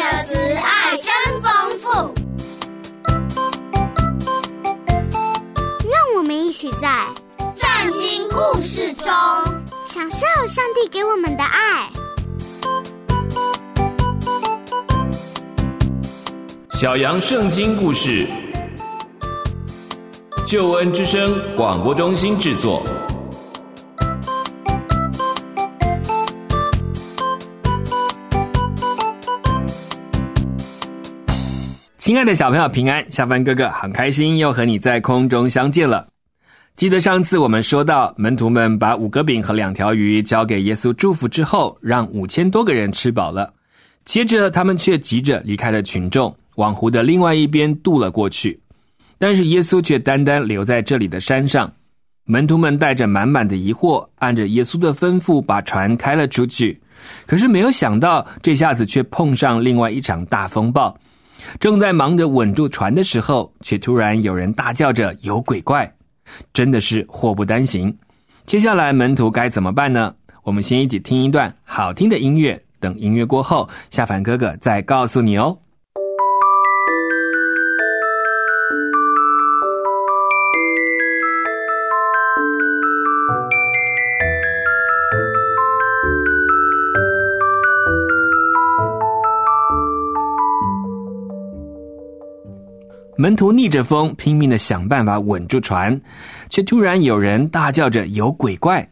的慈爱真丰富。让我们一起在圣经故事中享受上帝给我们的爱。小羊圣经故事，救恩之声广播中心制作。亲爱的小朋友，平安！下班哥哥很开心又和你在空中相见了。记得上次我们说到，门徒们把五个饼和两条鱼交给耶稣祝福之后，让五千多个人吃饱了。接着，他们却急着离开了群众，往湖的另外一边渡了过去。但是耶稣却单单留在这里的山上。门徒们带着满满的疑惑，按着耶稣的吩咐把船开了出去。可是没有想到，这下子却碰上另外一场大风暴。正在忙着稳住船的时候，却突然有人大叫着：“有鬼怪！”真的是祸不单行。接下来门徒该怎么办呢？我们先一起听一段好听的音乐，等音乐过后，下凡哥哥再告诉你哦。门徒逆着风，拼命的想办法稳住船，却突然有人大叫着：“有鬼怪！”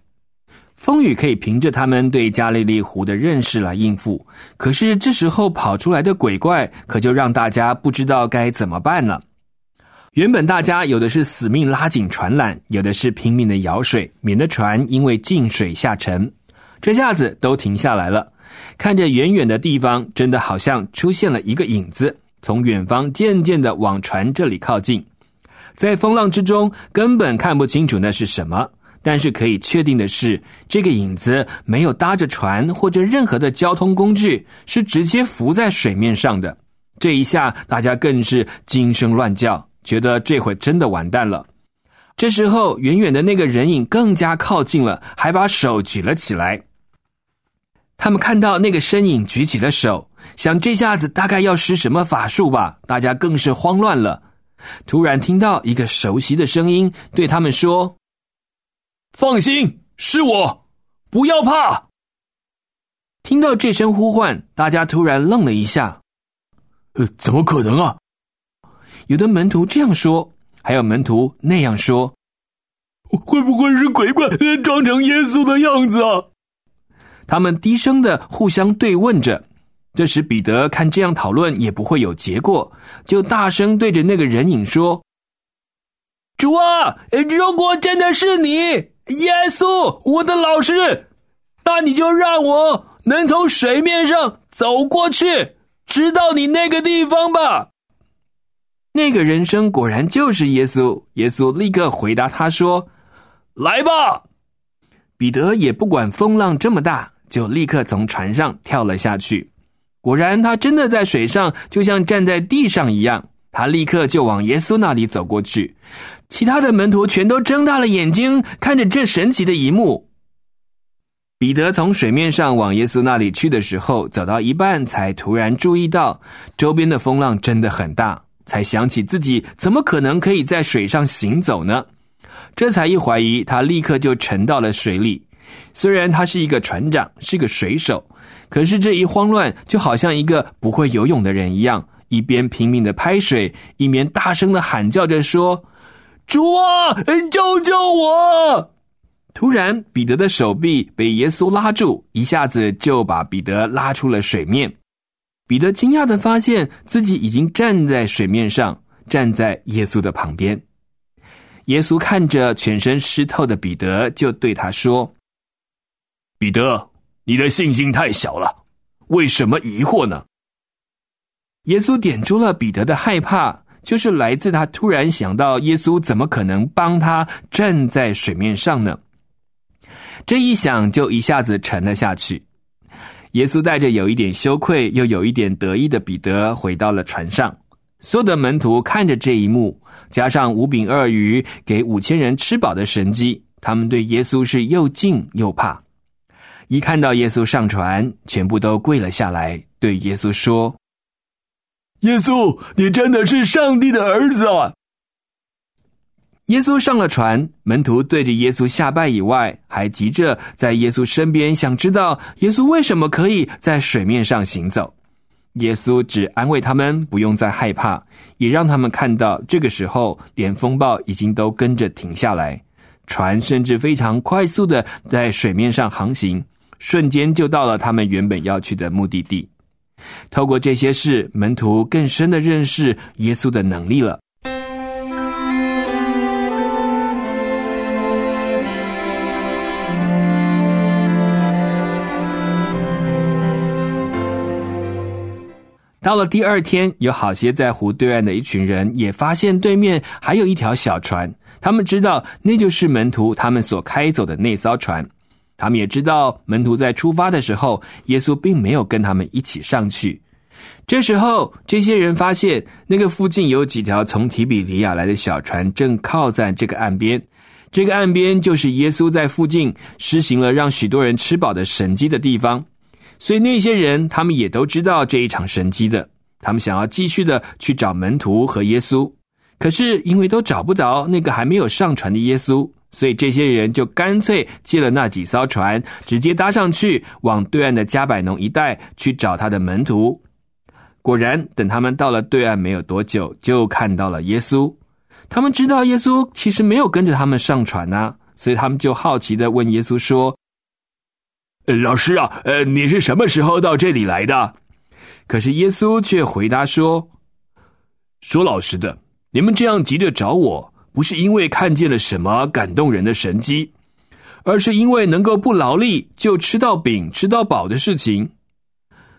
风雨可以凭着他们对加利利湖的认识来应付，可是这时候跑出来的鬼怪，可就让大家不知道该怎么办了。原本大家有的是死命拉紧船缆，有的是拼命的舀水，免得船因为进水下沉。这下子都停下来了，看着远远的地方，真的好像出现了一个影子。从远方渐渐的往船这里靠近，在风浪之中根本看不清楚那是什么，但是可以确定的是，这个影子没有搭着船或者任何的交通工具，是直接浮在水面上的。这一下，大家更是惊声乱叫，觉得这回真的完蛋了。这时候，远远的那个人影更加靠近了，还把手举了起来。他们看到那个身影举起了手。想这下子大概要施什么法术吧？大家更是慌乱了。突然听到一个熟悉的声音对他们说：“放心，是我，不要怕。”听到这声呼唤，大家突然愣了一下。呃，怎么可能啊？有的门徒这样说，还有门徒那样说。会不会是鬼怪装成耶稣的样子啊？他们低声的互相对问着。这时，彼得看这样讨论也不会有结果，就大声对着那个人影说：“主啊，如果真的是你，耶稣，我的老师，那你就让我能从水面上走过去，直到你那个地方吧。”那个人声果然就是耶稣。耶稣立刻回答他说：“来吧。”彼得也不管风浪这么大，就立刻从船上跳了下去。果然，他真的在水上，就像站在地上一样。他立刻就往耶稣那里走过去。其他的门徒全都睁大了眼睛，看着这神奇的一幕。彼得从水面上往耶稣那里去的时候，走到一半，才突然注意到周边的风浪真的很大，才想起自己怎么可能可以在水上行走呢？这才一怀疑，他立刻就沉到了水里。虽然他是一个船长，是个水手。可是这一慌乱，就好像一个不会游泳的人一样，一边拼命的拍水，一边大声的喊叫着说：“主啊，救救我！”突然，彼得的手臂被耶稣拉住，一下子就把彼得拉出了水面。彼得惊讶的发现自己已经站在水面上，站在耶稣的旁边。耶稣看着全身湿透的彼得，就对他说：“彼得。”你的信心太小了，为什么疑惑呢？耶稣点出了彼得的害怕，就是来自他突然想到耶稣怎么可能帮他站在水面上呢？这一想就一下子沉了下去。耶稣带着有一点羞愧又有一点得意的彼得回到了船上，所有的门徒看着这一幕，加上五饼二鱼给五千人吃饱的神迹，他们对耶稣是又敬又怕。一看到耶稣上船，全部都跪了下来，对耶稣说：“耶稣，你真的是上帝的儿子啊！耶稣上了船，门徒对着耶稣下拜以外，还急着在耶稣身边，想知道耶稣为什么可以在水面上行走。耶稣只安慰他们，不用再害怕，也让他们看到，这个时候连风暴已经都跟着停下来，船甚至非常快速的在水面上航行，瞬间就到了他们原本要去的目的地。透过这些事，门徒更深的认识耶稣的能力了。到了第二天，有好些在湖对岸的一群人也发现对面还有一条小船，他们知道那就是门徒他们所开走的那艘船。他们也知道门徒在出发的时候，耶稣并没有跟他们一起上去。这时候，这些人发现那个附近有几条从提比利亚来的小船正靠在这个岸边，这个岸边就是耶稣在附近施行了让许多人吃饱的神迹的地方。所以那些人，他们也都知道这一场神迹的。他们想要继续的去找门徒和耶稣，可是因为都找不着那个还没有上船的耶稣，所以这些人就干脆借了那几艘船，直接搭上去，往对岸的加百农一带去找他的门徒。果然，等他们到了对岸没有多久，就看到了耶稣。他们知道耶稣其实没有跟着他们上船呐，所以他们就好奇的问耶稣说。老师啊，呃，你是什么时候到这里来的？可是耶稣却回答说：“说老实的，你们这样急着找我，不是因为看见了什么感动人的神迹，而是因为能够不劳力就吃到饼、吃到饱的事情。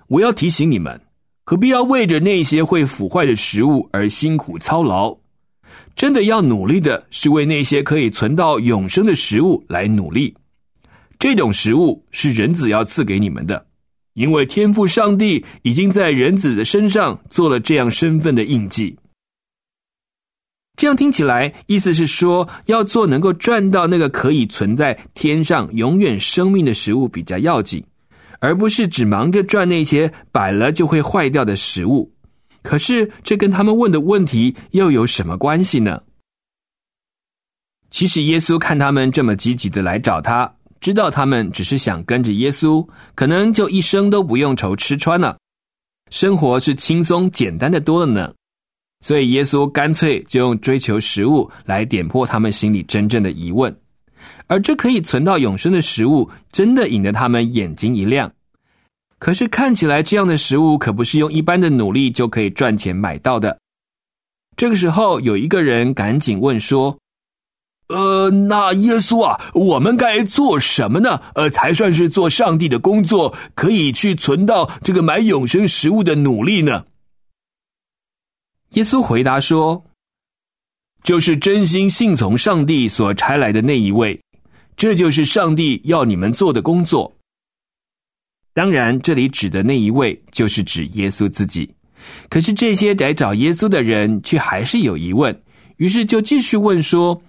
我要提醒你们，何必要为着那些会腐坏的食物而辛苦操劳？真的要努力的是为那些可以存到永生的食物来努力。”这种食物是人子要赐给你们的，因为天赋上帝已经在人子的身上做了这样身份的印记。这样听起来，意思是说，要做能够赚到那个可以存在天上永远生命的食物比较要紧，而不是只忙着赚那些摆了就会坏掉的食物。可是，这跟他们问的问题又有什么关系呢？其实，耶稣看他们这么积极的来找他。知道他们只是想跟着耶稣，可能就一生都不用愁吃穿了，生活是轻松简单的多了呢。所以耶稣干脆就用追求食物来点破他们心里真正的疑问，而这可以存到永生的食物，真的引得他们眼睛一亮。可是看起来这样的食物可不是用一般的努力就可以赚钱买到的。这个时候有一个人赶紧问说。呃，那耶稣啊，我们该做什么呢？呃，才算是做上帝的工作，可以去存到这个买永生食物的努力呢？耶稣回答说：“就是真心信从上帝所差来的那一位，这就是上帝要你们做的工作。当然，这里指的那一位就是指耶稣自己。可是这些来找耶稣的人却还是有疑问，于是就继续问说。”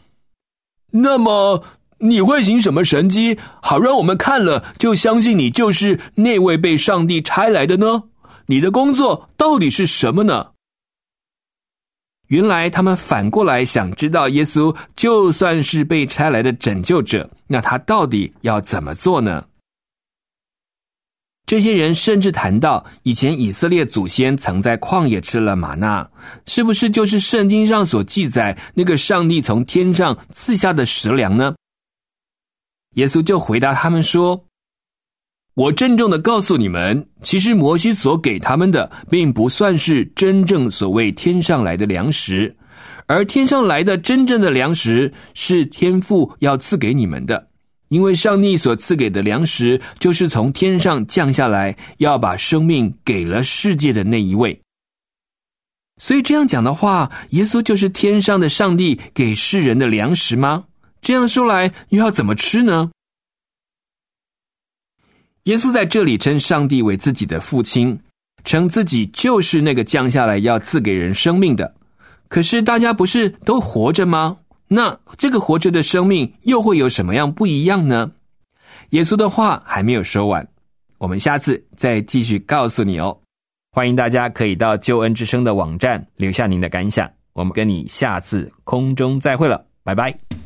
那么你会行什么神迹，好让我们看了就相信你就是那位被上帝差来的呢？你的工作到底是什么呢？原来他们反过来想知道，耶稣就算是被差来的拯救者，那他到底要怎么做呢？这些人甚至谈到，以前以色列祖先曾在旷野吃了玛纳，是不是就是圣经上所记载那个上帝从天上赐下的食粮呢？耶稣就回答他们说：“我郑重的告诉你们，其实摩西所给他们的，并不算是真正所谓天上来的粮食，而天上来的真正的粮食，是天父要赐给你们的。”因为上帝所赐给的粮食，就是从天上降下来，要把生命给了世界的那一位。所以这样讲的话，耶稣就是天上的上帝给世人的粮食吗？这样说来，又要怎么吃呢？耶稣在这里称上帝为自己的父亲，称自己就是那个降下来要赐给人生命的。可是大家不是都活着吗？那这个活着的生命又会有什么样不一样呢？耶稣的话还没有说完，我们下次再继续告诉你哦。欢迎大家可以到救恩之声的网站留下您的感想。我们跟你下次空中再会了，拜拜。